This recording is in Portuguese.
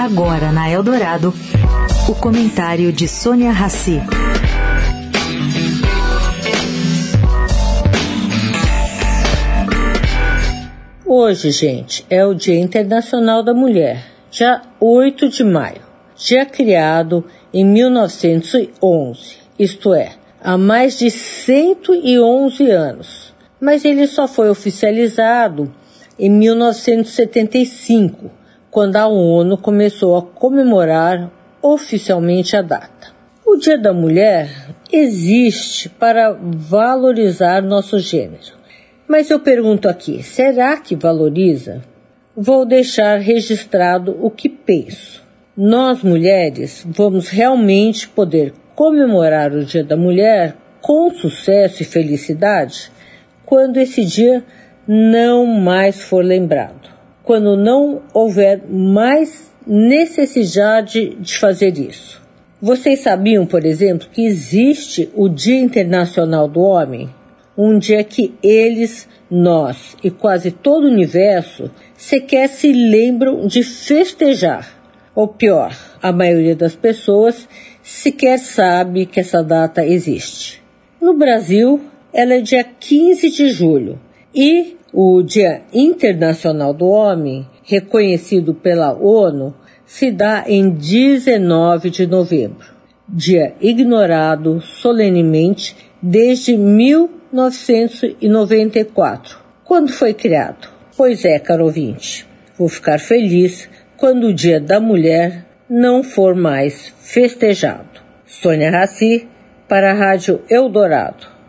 Agora na Eldorado, o comentário de Sônia Rassi. Hoje, gente, é o Dia Internacional da Mulher, dia 8 de maio, dia criado em 1911, isto é, há mais de 111 anos, mas ele só foi oficializado em 1975, quando a ONU começou a comemorar oficialmente a data. O Dia da Mulher existe para valorizar nosso gênero. Mas eu pergunto aqui, será que valoriza? Vou deixar registrado o que penso. Nós mulheres vamos realmente poder comemorar o Dia da Mulher com sucesso e felicidade quando esse dia não mais for lembrado, quando não houver mais necessidade de fazer isso. Vocês sabiam, por exemplo, que existe o Dia Internacional do Homem? Um dia que eles, nós e quase todo o universo sequer se lembram de festejar. Ou pior, a maioria das pessoas sequer sabe que essa data existe. No Brasil, ela é dia 15 de julho e o Dia Internacional do Homem, reconhecido pela ONU, se dá em 19 de novembro, dia ignorado solenemente desde 1994, quando foi criado. Pois é, caro ouvinte, vou ficar feliz quando o Dia da Mulher não for mais festejado. Sônia Raci, para a Rádio Eldorado.